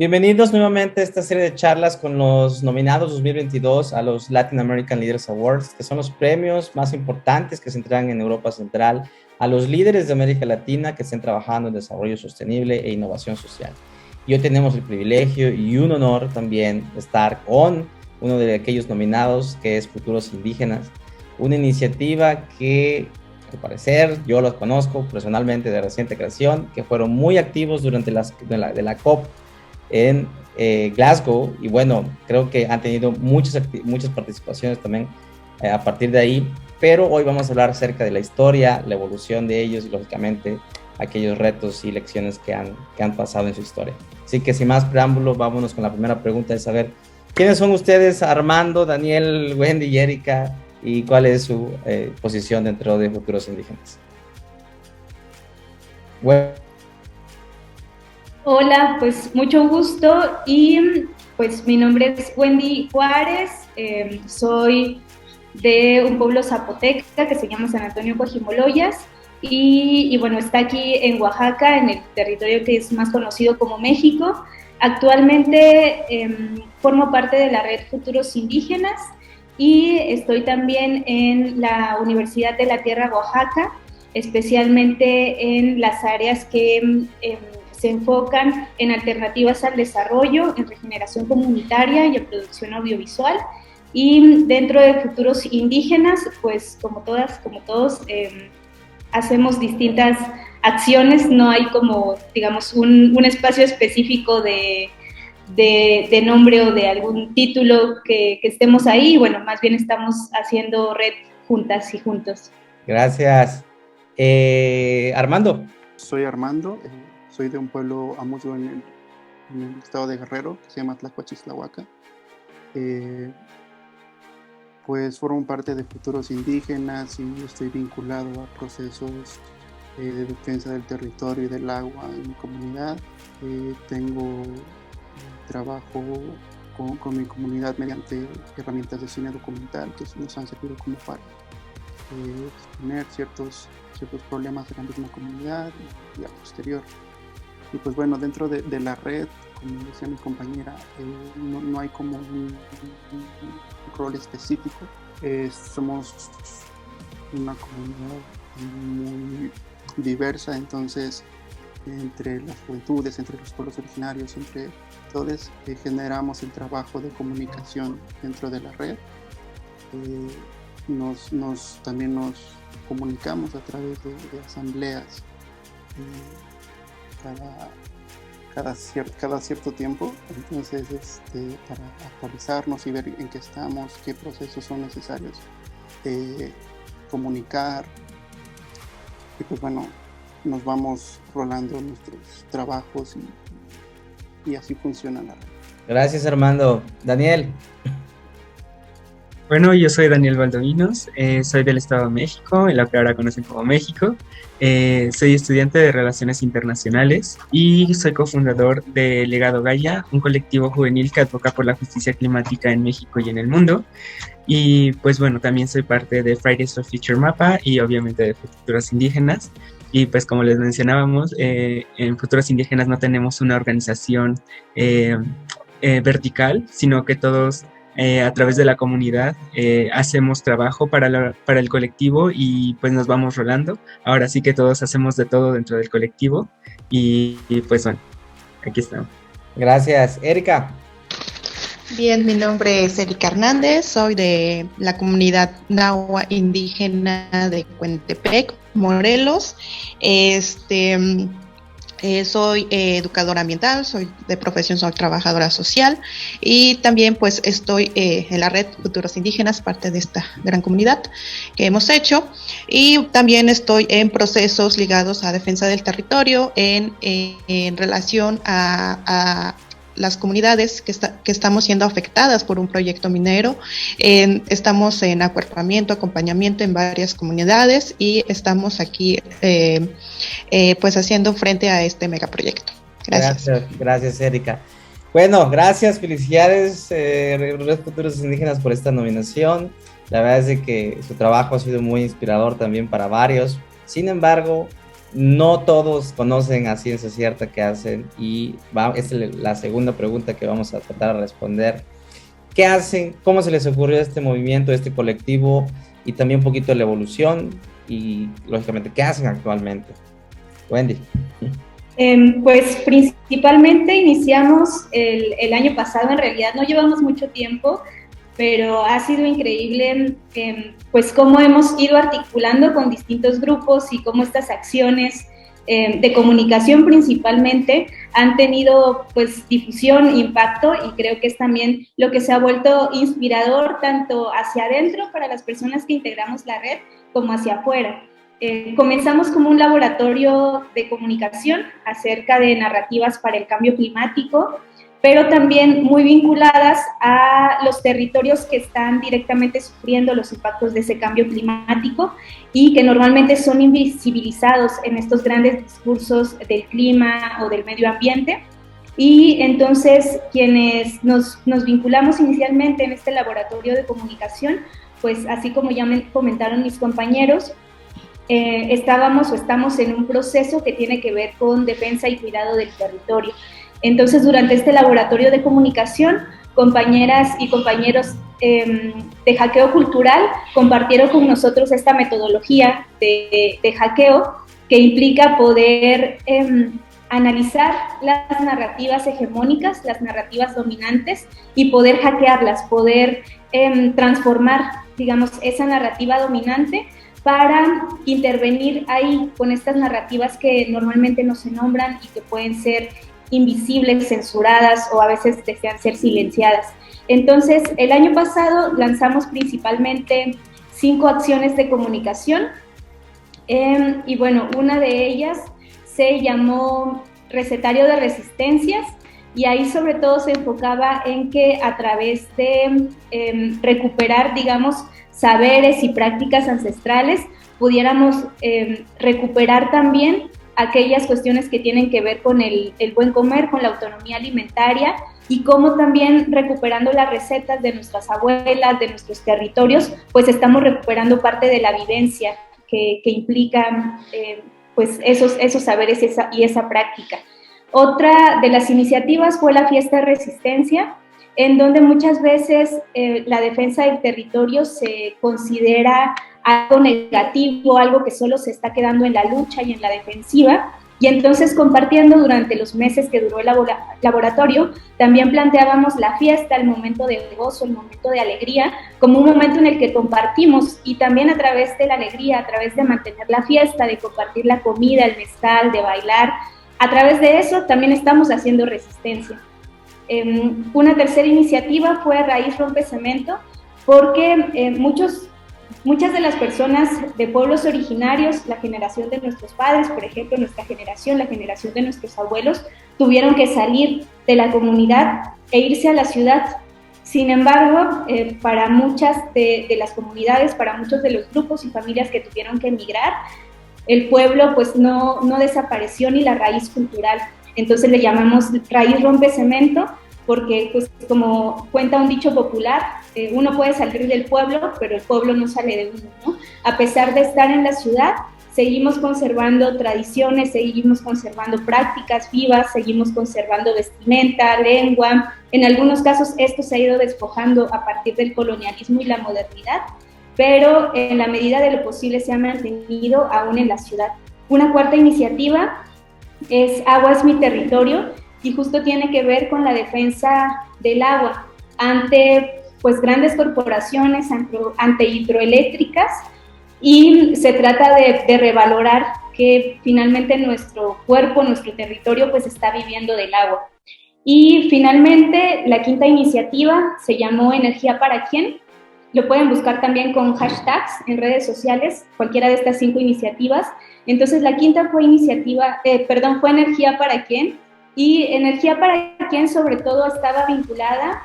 Bienvenidos nuevamente a esta serie de charlas con los nominados 2022 a los Latin American Leaders Awards, que son los premios más importantes que se entregan en Europa Central a los líderes de América Latina que estén trabajando en desarrollo sostenible e innovación social. Y hoy tenemos el privilegio y un honor también de estar con uno de aquellos nominados que es Futuros Indígenas, una iniciativa que al parecer yo los conozco personalmente de reciente creación, que fueron muy activos durante las, de, la, de la COP en eh, Glasgow y bueno, creo que han tenido muchas, muchas participaciones también eh, a partir de ahí, pero hoy vamos a hablar acerca de la historia, la evolución de ellos y lógicamente aquellos retos y lecciones que han, que han pasado en su historia. Así que sin más preámbulos, vámonos con la primera pregunta de saber quiénes son ustedes, Armando, Daniel, Wendy y Erika, y cuál es su eh, posición dentro de Futuros Indígenas. Bueno. Hola, pues mucho gusto y pues mi nombre es Wendy Juárez, em, soy de un pueblo zapoteca que se llama San Antonio Coajimoloyas y, y, bueno, está aquí en Oaxaca, en el territorio que es más conocido como México. Actualmente eh, formo parte de la red Futuros Indígenas y estoy también en la Universidad de la Tierra Oaxaca, especialmente en las áreas que eh, se enfocan en alternativas al desarrollo, en regeneración comunitaria y en producción audiovisual. Y dentro de futuros indígenas, pues como todas, como todos, eh, hacemos distintas acciones, no hay como, digamos, un, un espacio específico de, de, de, nombre o de algún título que, que, estemos ahí, bueno, más bien estamos haciendo red juntas y juntos. Gracias. Eh, Armando. Soy Armando, eh, soy de un pueblo amuyo en el, estado de Guerrero, que se llama Tlacuachislahuaca. Eh, pues formo parte de futuros indígenas y estoy vinculado a procesos eh, de defensa del territorio y del agua en mi comunidad. Eh, tengo trabajo con, mi comunidad mediante herramientas de cine documental que nos han servido como para exponer ciertos, ciertos problemas de la misma comunidad y, y a posterior y pues bueno, dentro de, la red, como decía mi compañera, eh, no, no, hay como un, rol específico. Somos una comunidad muy diversa, entonces entre las juventudes, entre los pueblos originarios, entre todos, eh, generamos el trabajo de comunicación dentro de la red. Eh, nos, también nos comunicamos a través de, asambleas cada, cada, cier cada cierto tiempo. Entonces, este, para actualizarnos y ver en qué estamos, qué procesos son necesarios, eh, comunicar. Y pues bueno, nos vamos rolando nuestros trabajos y, y así funciona la red. Gracias, Armando. Daniel. Bueno, yo soy Daniel Valdovinos, eh, soy del Estado de México, en lo que ahora conocen como México. Eh, soy estudiante de Relaciones Internacionales y soy cofundador de Legado Gaia, un colectivo juvenil que advoca por la justicia climática en México y en el mundo. Y pues bueno, también soy parte de Fridays for Future Mapa y obviamente de Futuras Indígenas. Y pues como les mencionábamos, eh, en Futuras Indígenas no tenemos una organización eh, eh, vertical, sino que todos eh, a través de la comunidad eh, hacemos trabajo para, la, para el colectivo y pues nos vamos rolando. Ahora sí que todos hacemos de todo dentro del colectivo y, y pues bueno, aquí estamos. Gracias. Erika. Bien, mi nombre es Erika Hernández, soy de la comunidad nahua indígena de Cuentepec, Morelos. Este, eh, soy eh, educadora ambiental, soy de profesión, soy trabajadora social y también pues estoy eh, en la red Futuros Indígenas, parte de esta gran comunidad que hemos hecho. Y también estoy en procesos ligados a defensa del territorio en, en relación a, a las comunidades que, está, que, estamos siendo afectadas por un proyecto minero. Estamos en acuerpamiento, acompañamiento en varias comunidades y estamos aquí eh, eh, pues haciendo frente a este megaproyecto. Gracias. Gracias, gracias Erika. Bueno, gracias, felicidades, eh, Red Indígenas, por esta nominación. La verdad es que su trabajo ha sido muy inspirador también para varios. Sin embargo, no todos conocen a ciencia cierta qué hacen y va, es la segunda pregunta que vamos a tratar de responder. ¿Qué hacen? ¿Cómo se les ocurrió este movimiento, este colectivo? Y también un poquito la evolución y, lógicamente, ¿qué hacen actualmente? Wendy. Em, pues principalmente iniciamos el, año pasado, en realidad no llevamos mucho tiempo, pero ha sido increíble em, pues cómo hemos ido articulando con distintos grupos y cómo estas acciones em, de comunicación principalmente han tenido pues difusión, impacto y creo que es también lo que se ha vuelto inspirador tanto hacia adentro para las personas que integramos la red como hacia afuera. Eh, comenzamos como un laboratorio de comunicación acerca de narrativas para el cambio climático pero también muy vinculadas a los territorios que están directamente sufriendo los impactos de ese cambio climático y que normalmente son invisibilizados en estos grandes discursos del clima o del medio ambiente. Y entonces quienes nos, nos vinculamos inicialmente en este laboratorio de comunicación, pues así como ya me comentaron mis compañeros, eh, estábamos o estamos en un proceso que tiene que ver con defensa y cuidado del territorio. Entonces, durante este laboratorio de comunicación, compañeras y compañeros em, de hackeo cultural compartieron con nosotros esta metodología de, hackeo que implica poder em, analizar las narrativas hegemónicas, las narrativas dominantes y poder hackearlas, poder em, transformar, digamos, esa narrativa dominante para intervenir ahí con estas narrativas que normalmente no se nombran y que pueden ser invisibles, censuradas o a veces desean ser silenciadas. Entonces, el año pasado lanzamos principalmente cinco acciones de comunicación em, y bueno, una de ellas se llamó Recetario de Resistencias y ahí sobre todo se enfocaba en que a través de em, recuperar, digamos, saberes y prácticas ancestrales, pudiéramos em, recuperar también aquellas cuestiones que tienen que ver con el, buen comer, con la autonomía alimentaria y cómo también recuperando las recetas de nuestras abuelas, de nuestros territorios, pues estamos recuperando parte de la vivencia que, que implican eh, pues esos, esos saberes y esa, y esa práctica. Otra de las iniciativas fue la fiesta de resistencia, en donde muchas veces eh, la defensa del territorio se considera algo negativo, algo que solo se está quedando en la lucha y en la defensiva. Y entonces compartiendo durante los meses que duró el laboratorio, también planteábamos la fiesta, el momento de gozo, el momento de alegría, como un momento en el que compartimos y también a través de la alegría, a través de mantener la fiesta, de compartir la comida, el mezcal, de bailar, a través de eso también estamos haciendo resistencia. Em, una tercera iniciativa fue Raíz Rompe Cemento, porque eh, muchos Muchas de las personas de pueblos originarios, la generación de nuestros padres, por ejemplo, nuestra generación, la generación de nuestros abuelos, tuvieron que salir de la comunidad e irse a la ciudad. Sin embargo, eh, para muchas de, las comunidades, para muchos de los grupos y familias que tuvieron que emigrar, el pueblo pues no, no desapareció ni la raíz cultural. Entonces le llamamos raíz rompe cemento porque pues como cuenta un dicho popular, eh, uno puede salir del pueblo, pero el pueblo no sale de uno, ¿no? A pesar de estar en la ciudad, seguimos conservando tradiciones, seguimos conservando prácticas vivas, seguimos conservando vestimenta, lengua. En algunos casos esto se ha ido despojando a partir del colonialismo y la modernidad, pero en la medida de lo posible se ha mantenido aún en la ciudad. Una cuarta iniciativa es Agua es mi territorio, y justo tiene que ver con la defensa del agua ante pues grandes corporaciones, ante, hidroeléctricas y se trata de, revalorar que finalmente nuestro cuerpo, nuestro territorio pues está viviendo del agua. Y finalmente la quinta iniciativa se llamó Energía para quién. Lo pueden buscar también con hashtags en redes sociales, cualquiera de estas cinco iniciativas. Entonces la quinta fue iniciativa, eh, perdón, fue Energía para quién y energía para quien sobre todo estaba vinculada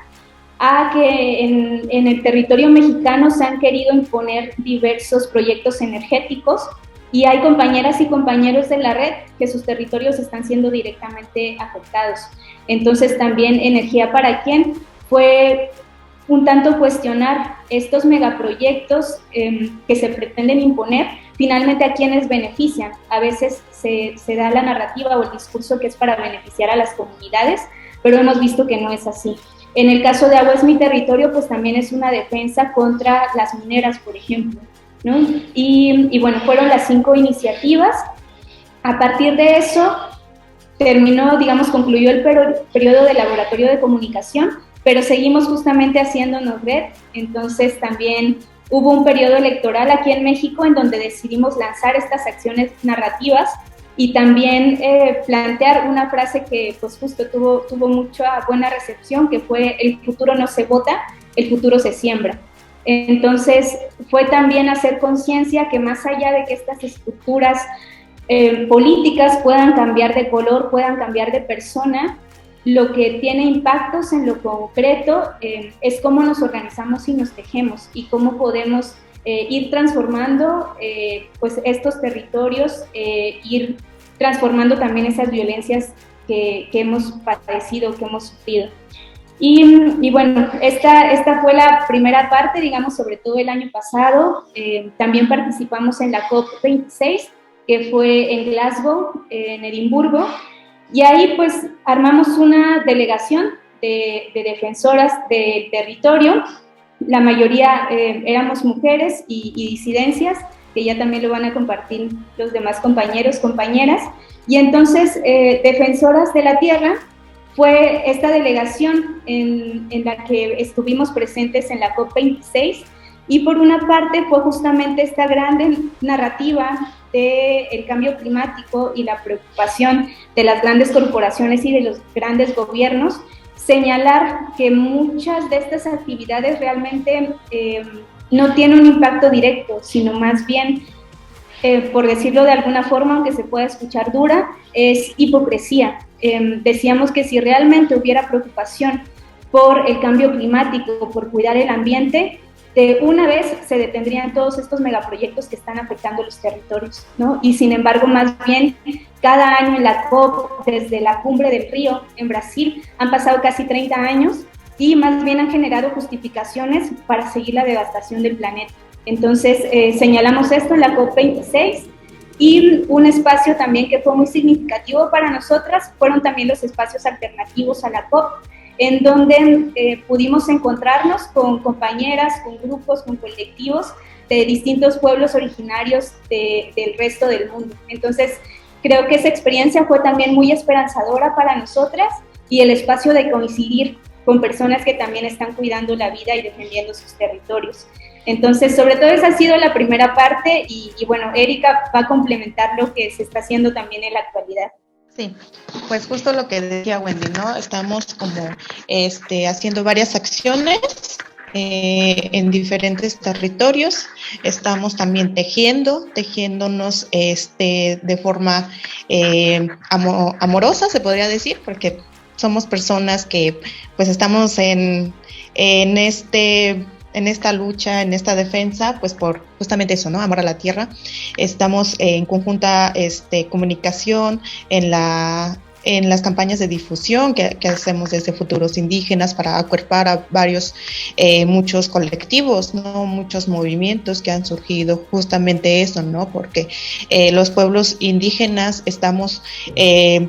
a que en, el territorio mexicano se han querido imponer diversos proyectos energéticos y hay compañeras y compañeros de la red que sus territorios están siendo directamente afectados. Entonces también Energía para quien fue un tanto cuestionar estos megaproyectos em, que se pretenden imponer, finalmente a quienes benefician. A veces se, da la narrativa o el discurso que es para beneficiar a las comunidades, pero hemos visto que no es así. En el caso de Agua es mi territorio, pues también es una defensa contra las mineras, por ejemplo. ¿no? Y, y bueno, fueron las cinco iniciativas. A partir de eso, terminó, digamos, concluyó el periodo de laboratorio de comunicación pero seguimos justamente haciéndonos ver. Entonces también hubo un periodo electoral aquí en México en donde decidimos lanzar estas acciones narrativas y también eh, plantear una frase que pues justo tuvo, tuvo mucha buena recepción, que fue el futuro no se vota, el futuro se siembra. Entonces fue también hacer conciencia que más allá de que estas estructuras eh, políticas puedan cambiar de color, puedan cambiar de persona, lo que tiene impactos en lo concreto eh, es cómo nos organizamos y nos tejemos y cómo podemos eh, ir transformando eh, pues estos territorios, ir transformando también esas violencias que, que, hemos padecido, que hemos sufrido. Y, y, bueno, esta, esta fue la primera parte, digamos, sobre todo el año pasado. también participamos en la COP26, que fue en Glasgow, en Edimburgo, y ahí pues armamos una delegación de, defensoras del territorio. La mayoría eh, éramos mujeres y, disidencias, que ya también lo van a compartir los demás compañeros, compañeras. Y entonces, eh, Defensoras de la Tierra fue esta delegación en, en la que estuvimos presentes en la COP26 y por una parte fue justamente esta gran narrativa del cambio climático y la preocupación de las grandes corporaciones y de los grandes gobiernos, señalar que muchas de estas actividades realmente eh, no tienen un impacto directo, sino más bien, eh, por decirlo de alguna forma, aunque se pueda escuchar dura, es hipocresía. Eh, decíamos que si realmente hubiera preocupación por el cambio climático, por cuidar el ambiente, de una vez se detendrían todos estos megaproyectos que están afectando los territorios, ¿no? Y sin embargo, más bien, cada año en la COP, desde la cumbre del río en Brasil, han pasado casi 30 años y más bien han generado justificaciones para seguir la devastación del planeta. Entonces, eh, señalamos esto en la COP26 y un espacio también que fue muy significativo para nosotras fueron también los espacios alternativos a la COP en donde eh, pudimos encontrarnos con compañeras, con grupos, con colectivos de distintos pueblos originarios del resto del mundo. Entonces, creo que esa experiencia fue también muy esperanzadora para nosotras y el espacio de coincidir con personas que también están cuidando la vida y defendiendo sus territorios. Entonces, sobre todo esa ha sido la primera parte y, y bueno, Erika va a complementar lo que se está haciendo también en la actualidad. Sí, pues justo lo que decía Wendy, ¿no? Estamos como este, haciendo varias acciones eh, en diferentes territorios. Estamos también tejiendo, tejiéndonos este, de forma eh, amorosa, se podría decir, porque somos personas que pues estamos en, en este en esta lucha, en esta defensa, pues por justamente eso, ¿no? Amor a la tierra. Estamos en conjunta este, comunicación en la en las campañas de difusión que, hacemos desde Futuros Indígenas para acuerpar a varios, eh, muchos colectivos, ¿no? muchos movimientos que han surgido justamente eso, ¿no? Porque eh, los pueblos indígenas estamos eh,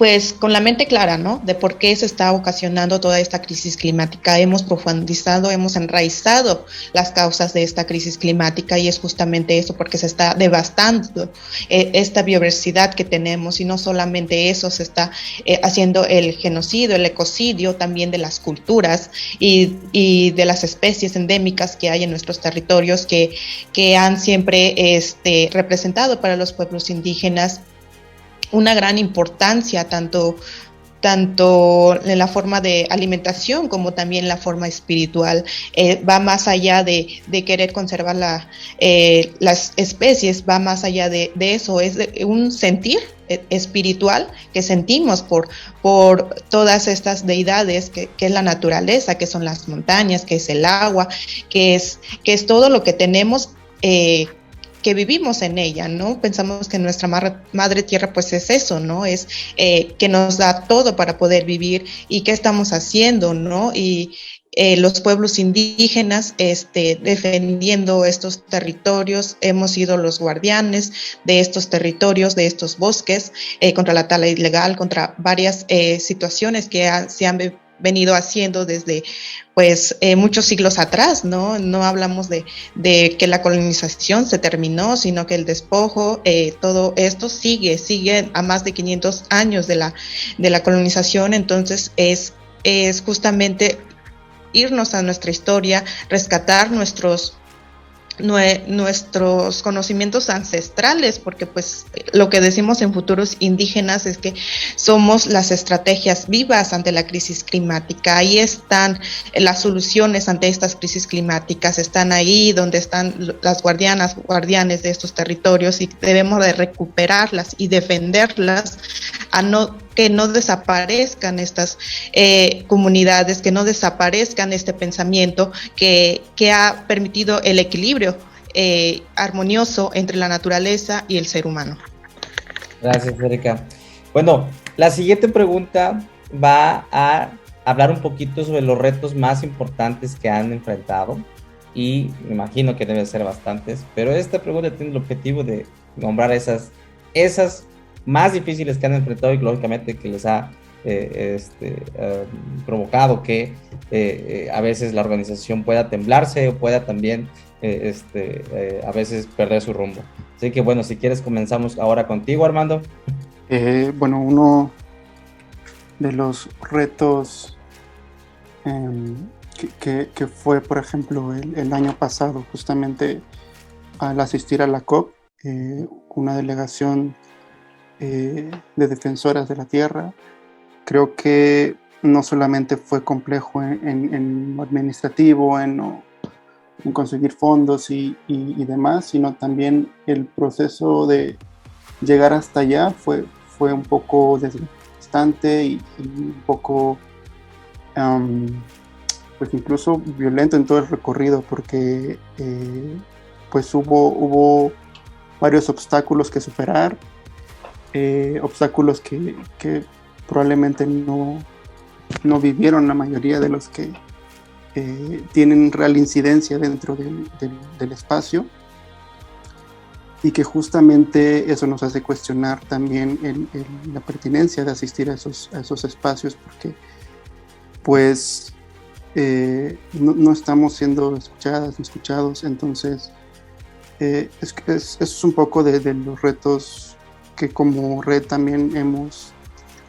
pues con la mente clara, ¿no? De por qué se está ocasionando toda esta crisis climática. Hemos profundizado, hemos enraizado las causas de esta crisis climática y es justamente eso, porque se está devastando eh, esta biodiversidad que tenemos y no solamente eso, se está eh, haciendo el genocidio, el ecocidio también de las culturas y, y, de las especies endémicas que hay en nuestros territorios que, que han siempre este, representado para los pueblos indígenas una gran importancia, tanto, tanto en la forma de alimentación como también la forma espiritual. Eh, va más allá de, querer conservar la, eh, las especies, va más allá de, eso, es un sentir eh, espiritual que sentimos por, por todas estas deidades que, que, es la naturaleza, que son las montañas, que es el agua, que es, que es todo lo que tenemos que vivimos en ella, ¿no? Pensamos que nuestra madre, tierra pues es eso, ¿no? Es eh, que nos da todo para poder vivir y qué estamos haciendo, ¿no? Y, eh, los pueblos indígenas este, defendiendo estos territorios, hemos sido los guardianes de estos territorios, de estos bosques, eh, contra la tala ilegal, contra varias eh, situaciones que se han venido haciendo desde pues muchos siglos atrás, ¿no? No hablamos de, de, que la colonización se terminó, sino que el despojo, todo esto sigue, sigue a más de 500 años de la, de la colonización, entonces es, es justamente irnos a nuestra historia, rescatar nuestros nuestros conocimientos ancestrales, porque pues lo que decimos en futuros indígenas es que somos las estrategias vivas ante la crisis climática. Ahí están las soluciones ante estas crisis climáticas, están ahí donde están las guardianas, guardianes de estos territorios y debemos de recuperarlas y defenderlas a no que no desaparezcan estas eh, comunidades, que no desaparezcan este pensamiento que, ha permitido el equilibrio eh, armonioso entre la naturaleza y el ser humano. Gracias, Erika. Bueno, la siguiente pregunta va a hablar un poquito sobre los retos más importantes que han enfrentado y me imagino que deben ser bastantes, pero esta pregunta tiene el objetivo de nombrar esas, esas más difíciles que han enfrentado y lógicamente que les ha eh, este, um, provocado que eh, eh, a veces la organización pueda temblarse o pueda también este, a veces perder su rumbo. Así que bueno, si quieres comenzamos ahora contigo, Armando. bueno, uno de los retos em, que, fue, por ejemplo, el, año pasado, justamente al asistir a la COP, una delegación eh, de defensoras de la tierra. Creo que no solamente fue complejo en, administrativo, en, conseguir fondos y, demás, sino también el proceso de llegar hasta allá fue, fue un poco desgastante y, un poco, pues incluso violento en todo el recorrido, porque eh, pues hubo, hubo varios obstáculos que superar eh, obstáculos que, probablemente no, no, vivieron la mayoría de los que eh, tienen real incidencia dentro del, espacio. Y que justamente eso nos hace cuestionar también la pertinencia de asistir a esos, esos espacios porque pues eh, no, estamos siendo escuchadas ni escuchados. Entonces es, es, es, un poco de los retos que como red también hemos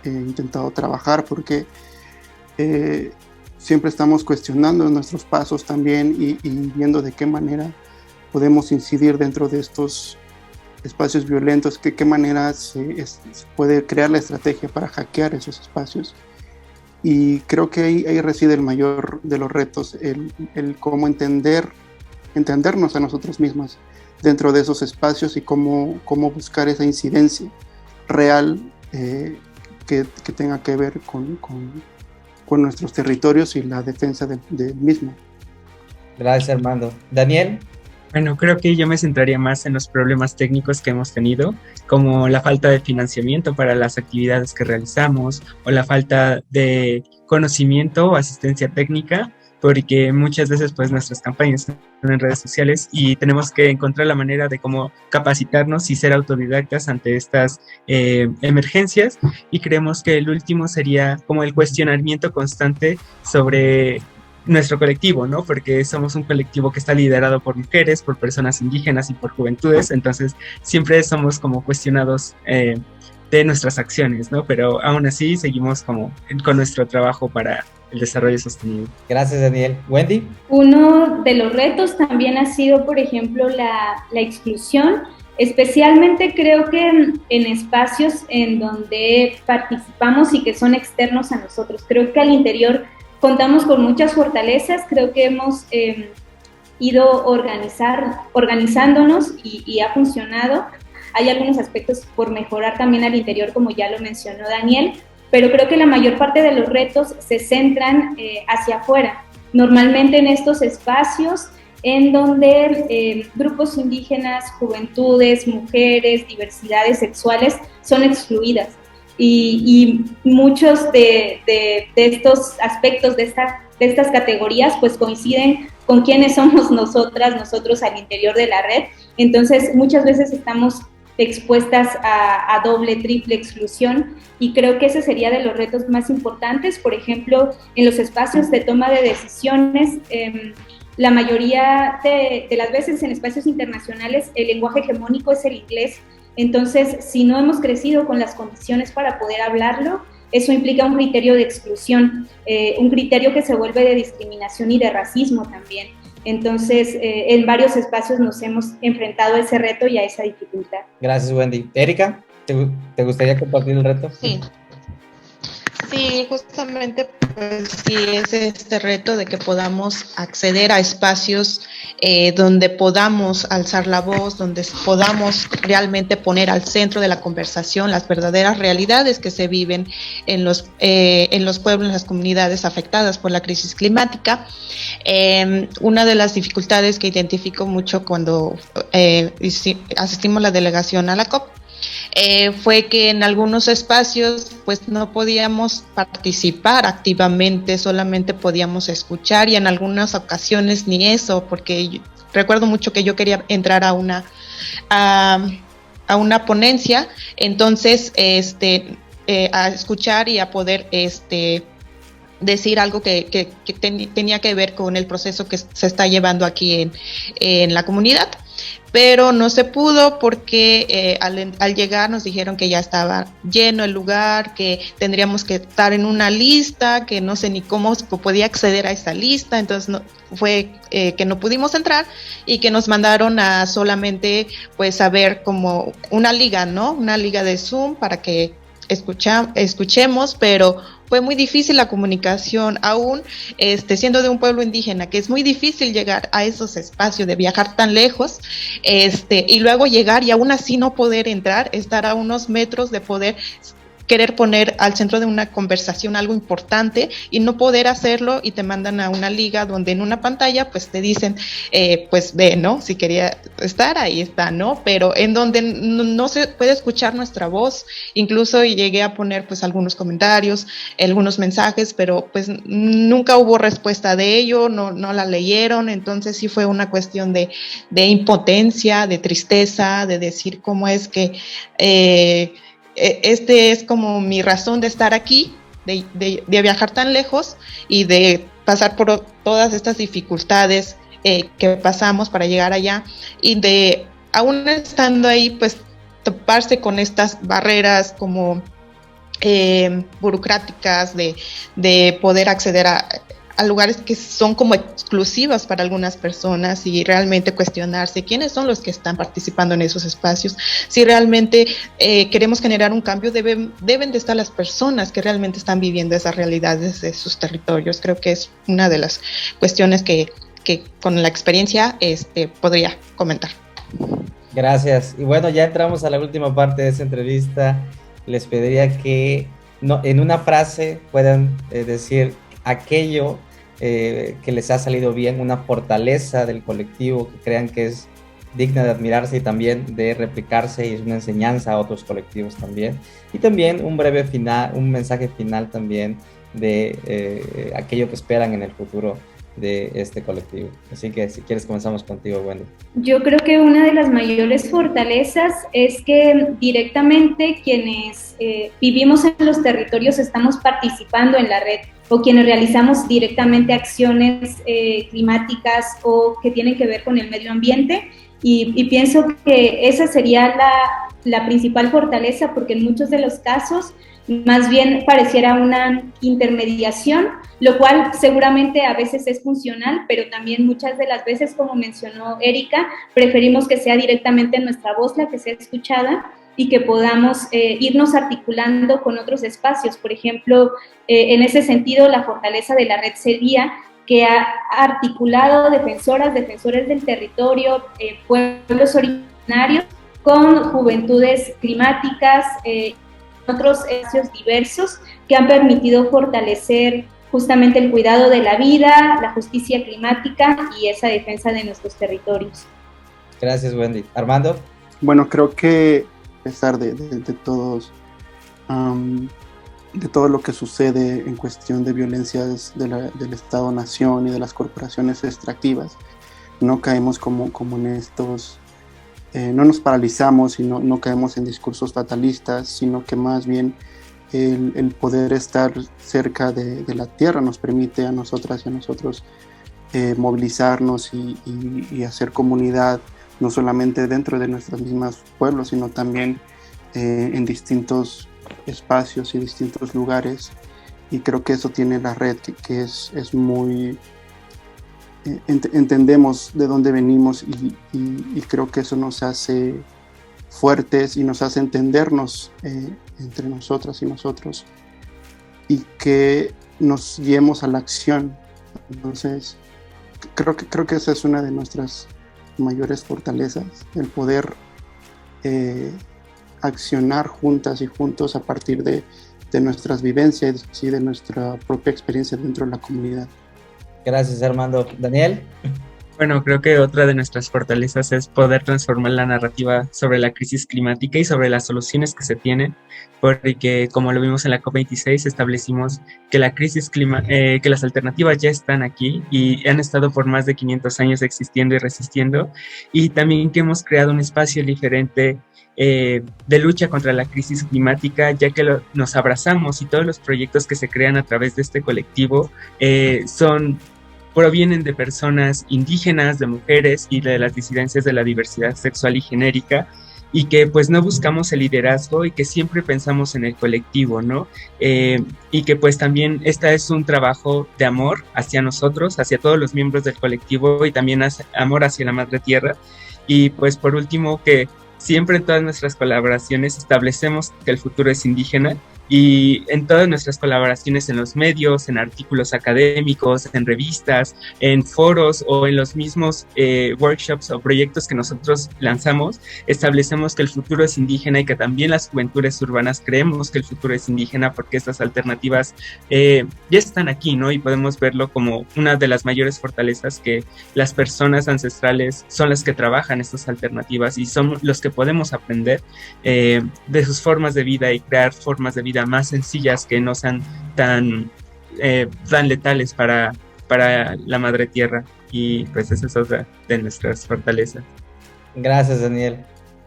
eh, intentado trabajar porque eh, siempre estamos cuestionando nuestros pasos también y, viendo de qué manera podemos incidir dentro de estos espacios violentos, que qué manera se, puede crear la estrategia para hackear esos espacios. Y creo que ahí, ahí reside el mayor de los retos, el, el cómo entender, entendernos a nosotros mismos dentro de esos espacios y cómo, cómo buscar esa incidencia real eh, que, tenga que ver con, con, nuestros territorios y la defensa del de mismo. Gracias, Armando. Daniel. Bueno, creo que yo me centraría más en los problemas técnicos que hemos tenido, como la falta de financiamiento para las actividades que realizamos o la falta de conocimiento o asistencia técnica porque muchas veces pues nuestras campañas están en redes sociales y tenemos que encontrar la manera de cómo capacitarnos y ser autodidactas ante estas eh, emergencias y creemos que el último sería como el cuestionamiento constante sobre nuestro colectivo, ¿no? Porque somos un colectivo que está liderado por mujeres, por personas indígenas y por juventudes, entonces siempre somos como cuestionados eh, de nuestras acciones, ¿no? Pero aún así seguimos como con nuestro trabajo para el desarrollo sostenible. Gracias, Daniel. Wendy. Uno de los retos también ha sido, por ejemplo, la, la exclusión, especialmente creo que en, espacios en donde participamos y que son externos a nosotros. Creo que al interior contamos con muchas fortalezas, creo que hemos em, ido organizar, organizándonos y, y ha funcionado. Hay algunos aspectos por mejorar también al interior, como ya lo mencionó Daniel, pero creo que la mayor parte de los retos se centran eh, hacia afuera, normalmente en estos espacios en donde eh, grupos indígenas, juventudes, mujeres, diversidades sexuales son excluidas. Y, muchos de, estos aspectos de esta de estas categorías pues coinciden con quiénes somos nosotras, nosotros al interior de la red. Entonces muchas veces estamos expuestas a, doble, triple exclusión y creo que ese sería de los retos más importantes. Por ejemplo, en los espacios de toma de decisiones, em, la mayoría de, las veces en espacios internacionales el lenguaje hegemónico es el inglés. Entonces, si no hemos crecido con las condiciones para poder hablarlo, eso implica un criterio de exclusión, eh, un criterio que se vuelve de discriminación y de racismo también. Entonces, eh, en varios espacios nos hemos enfrentado a ese reto y a esa dificultad. Gracias, Wendy. Erika, ¿te, gustaría compartir el reto? Sí. Sí, justamente pues, sí es este reto de que podamos acceder a espacios eh, donde podamos alzar la voz, donde podamos realmente poner al centro de la conversación las verdaderas realidades que se viven en los, eh, en los pueblos, en las comunidades afectadas por la crisis climática. Em, una de las dificultades que identifico mucho cuando eh, asistimos la delegación a la COP eh, fue que en algunos espacios pues no podíamos participar activamente, solamente podíamos escuchar y en algunas ocasiones ni eso, porque recuerdo mucho que yo quería entrar a una a, una ponencia, entonces este eh, a escuchar y a poder este decir algo que, tenía que ver con el proceso que se está llevando aquí en, en la comunidad pero no se pudo porque eh, al, llegar nos dijeron que ya estaba lleno el lugar, que tendríamos que estar en una lista, que no sé ni cómo podía acceder a esa lista, entonces no, fue eh, que no pudimos entrar y que nos mandaron a solamente pues a ver como una liga, ¿no? Una liga de Zoom para que escucha, escuchemos, pero fue muy difícil la comunicación, aún este, siendo de un pueblo indígena, que es muy difícil llegar a esos espacios, de viajar tan lejos, este, y luego llegar y aún así no poder entrar, estar a unos metros de poder querer poner al centro de una conversación algo importante y no poder hacerlo y te mandan a una liga donde en una pantalla pues te dicen, eh, pues ve, ¿no? Si quería estar, ahí está, ¿no? Pero en donde no, se puede escuchar nuestra voz, incluso llegué a poner pues algunos comentarios, algunos mensajes, pero pues nunca hubo respuesta de ello, no, no la leyeron, entonces sí fue una cuestión de, de impotencia, de tristeza, de decir cómo es que... Eh, este es como mi razón de estar aquí, de, viajar tan lejos y de pasar por todas estas dificultades eh, que pasamos para llegar allá y de aún estando ahí, pues toparse con estas barreras como eh, burocráticas de, de poder acceder a a lugares que son como exclusivas para algunas personas y realmente cuestionarse quiénes son los que están participando en esos espacios. Si realmente eh, queremos generar un cambio, deben, deben de estar las personas que realmente están viviendo esas realidades de sus territorios. Creo que es una de las cuestiones que, que con la experiencia este, podría comentar. Gracias. Y bueno, ya entramos a la última parte de esta entrevista. Les pediría que no, en una frase puedan eh, decir aquello eh, que les ha salido bien, una fortaleza del colectivo que crean que es digna de admirarse y también de replicarse y es una enseñanza a otros colectivos también. Y también un breve final, un mensaje final también de eh, aquello que esperan en el futuro de este colectivo. Así que si quieres comenzamos contigo, Wendy. Yo creo que una de las mayores fortalezas es que directamente quienes eh, vivimos en los territorios estamos participando en la red o quienes realizamos directamente acciones eh, climáticas o que tienen que ver con el medio ambiente. Y, pienso que esa sería la, la principal fortaleza porque en muchos de los casos más bien pareciera una intermediación, lo cual seguramente a veces es funcional, pero también muchas de las veces, como mencionó Erika, preferimos que sea directamente nuestra voz la que sea escuchada y que podamos eh, irnos articulando con otros espacios. Por ejemplo, eh, en ese sentido, la fortaleza de la red sería que ha articulado defensoras, defensores del territorio, eh, pueblos originarios con juventudes climáticas, otros espacios diversos que han permitido fortalecer justamente el cuidado de la vida, la justicia climática y esa defensa de nuestros territorios. Gracias, Wendy. Armando. Bueno, creo que pesar de, todos de todo lo que sucede en cuestión de violencias del Estado-Nación y de las corporaciones extractivas. No caemos como, como en estos, eh, no nos paralizamos y no, no, caemos en discursos fatalistas, sino que más bien el, poder estar cerca de, de, la tierra nos permite a nosotras y a nosotros eh, movilizarnos y, y, y, hacer comunidad, no solamente dentro de nuestros mismos pueblos, sino también eh, en distintos espacios y distintos lugares. Y creo que eso tiene la red que, es, es, muy eh, entendemos de dónde venimos y, y, creo que eso nos hace fuertes y nos hace entendernos eh, entre nosotras y nosotros. Y que nos guiemos a la acción. Entonces creo que creo que esa es una de nuestras mayores fortalezas el poder eh, accionar juntas y juntos a partir de, de nuestras vivencias y de nuestra propia experiencia dentro de la comunidad. Gracias, Armando. Daniel. Bueno, creo que otra de nuestras fortalezas es poder transformar la narrativa sobre la crisis climática y sobre las soluciones que se tienen, porque como lo vimos en la COP26 establecimos que la crisis clima, eh, que las alternativas ya están aquí y han estado por más de 500 años existiendo y resistiendo, y también que hemos creado un espacio diferente eh, de lucha contra la crisis climática, ya que lo, nos abrazamos y todos los proyectos que se crean a través de este colectivo eh, son provienen de personas indígenas, de mujeres y de las disidencias de la diversidad sexual y genérica y que pues no buscamos el liderazgo y que siempre pensamos en el colectivo, ¿no? Eh, y que pues también esta es un trabajo de amor hacia nosotros, hacia todos los miembros del colectivo y también amor hacia la madre tierra. Y pues por último que siempre en todas nuestras colaboraciones establecemos que el futuro es indígena y en todas nuestras colaboraciones en los medios, en artículos académicos, en revistas, en foros o en los mismos eh, workshops o proyectos que nosotros lanzamos, establecemos que el futuro es indígena y que también las juventudes urbanas creemos que el futuro es indígena porque estas alternativas eh, ya están aquí, ¿no? Y podemos verlo como una de las mayores fortalezas que las personas ancestrales son las que trabajan estas alternativas y son los que podemos aprender eh, de sus formas de vida y crear formas de vida más sencillas que no sean tan, eh, tan letales para, para la madre tierra. Y pues esa es otra de nuestras fortalezas. Gracias, Daniel.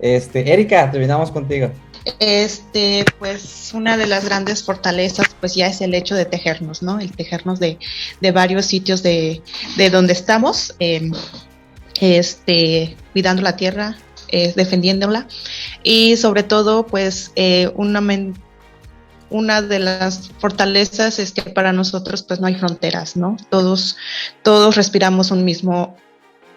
Este, Erika, terminamos contigo. Este, pues una de las grandes fortalezas, pues ya es el hecho de tejernos, ¿no? El tejernos de, de varios sitios de, de donde estamos, eh, este, cuidando la tierra, eh, defendiéndola y sobre todo, pues eh, una, una de las fortalezas es que para nosotros pues no hay fronteras, ¿no? Todos, todos respiramos un mismo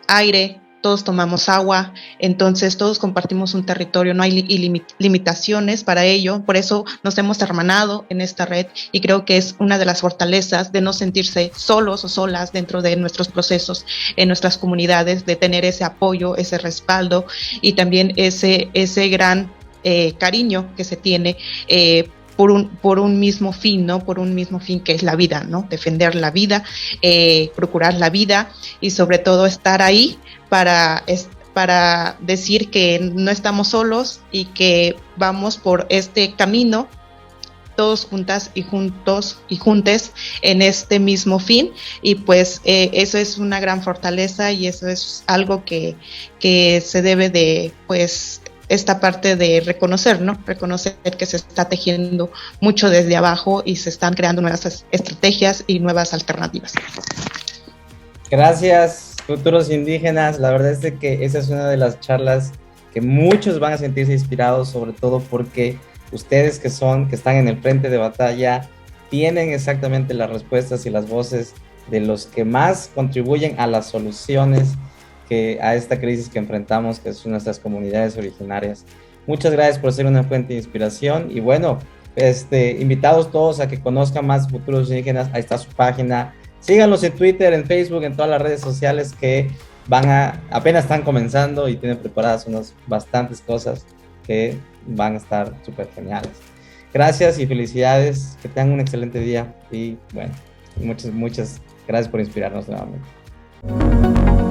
aire, todos tomamos agua, entonces todos compartimos un territorio, no hay limitaciones para ello, por eso nos hemos hermanado en esta red y creo que es una de las fortalezas de no sentirse solos o solas dentro de nuestros procesos, en nuestras comunidades, de tener ese apoyo, ese respaldo y también ese, ese gran eh, cariño que se tiene eh, por un, por un mismo fin, ¿no? Por un mismo fin que es la vida, ¿no? Defender la vida, eh, procurar la vida y sobre todo estar ahí para, para decir que no estamos solos y que vamos por este camino todos juntas y juntos y juntes en este mismo fin y pues eh, eso es una gran fortaleza y eso es algo que, que se debe de pues esta parte de reconocer, ¿no? Reconocer que se está tejiendo mucho desde abajo y se están creando nuevas estrategias y nuevas alternativas. Gracias, futuros indígenas. La verdad es que esa es una de las charlas que muchos van a sentirse inspirados, sobre todo porque ustedes que son, que están en el frente de batalla, tienen exactamente las respuestas y las voces de los que más contribuyen a las soluciones que a esta crisis que enfrentamos, que son nuestras comunidades originarias. Muchas gracias por ser una fuente de inspiración y bueno, este, invitados todos a que conozcan más futuros indígenas, ahí está su página. Síganlos en Twitter, en Facebook, en todas las redes sociales que van a, apenas están comenzando y tienen preparadas unas bastantes cosas que van a estar súper geniales. Gracias y felicidades, que tengan un excelente día y bueno, muchas, muchas gracias por inspirarnos nuevamente.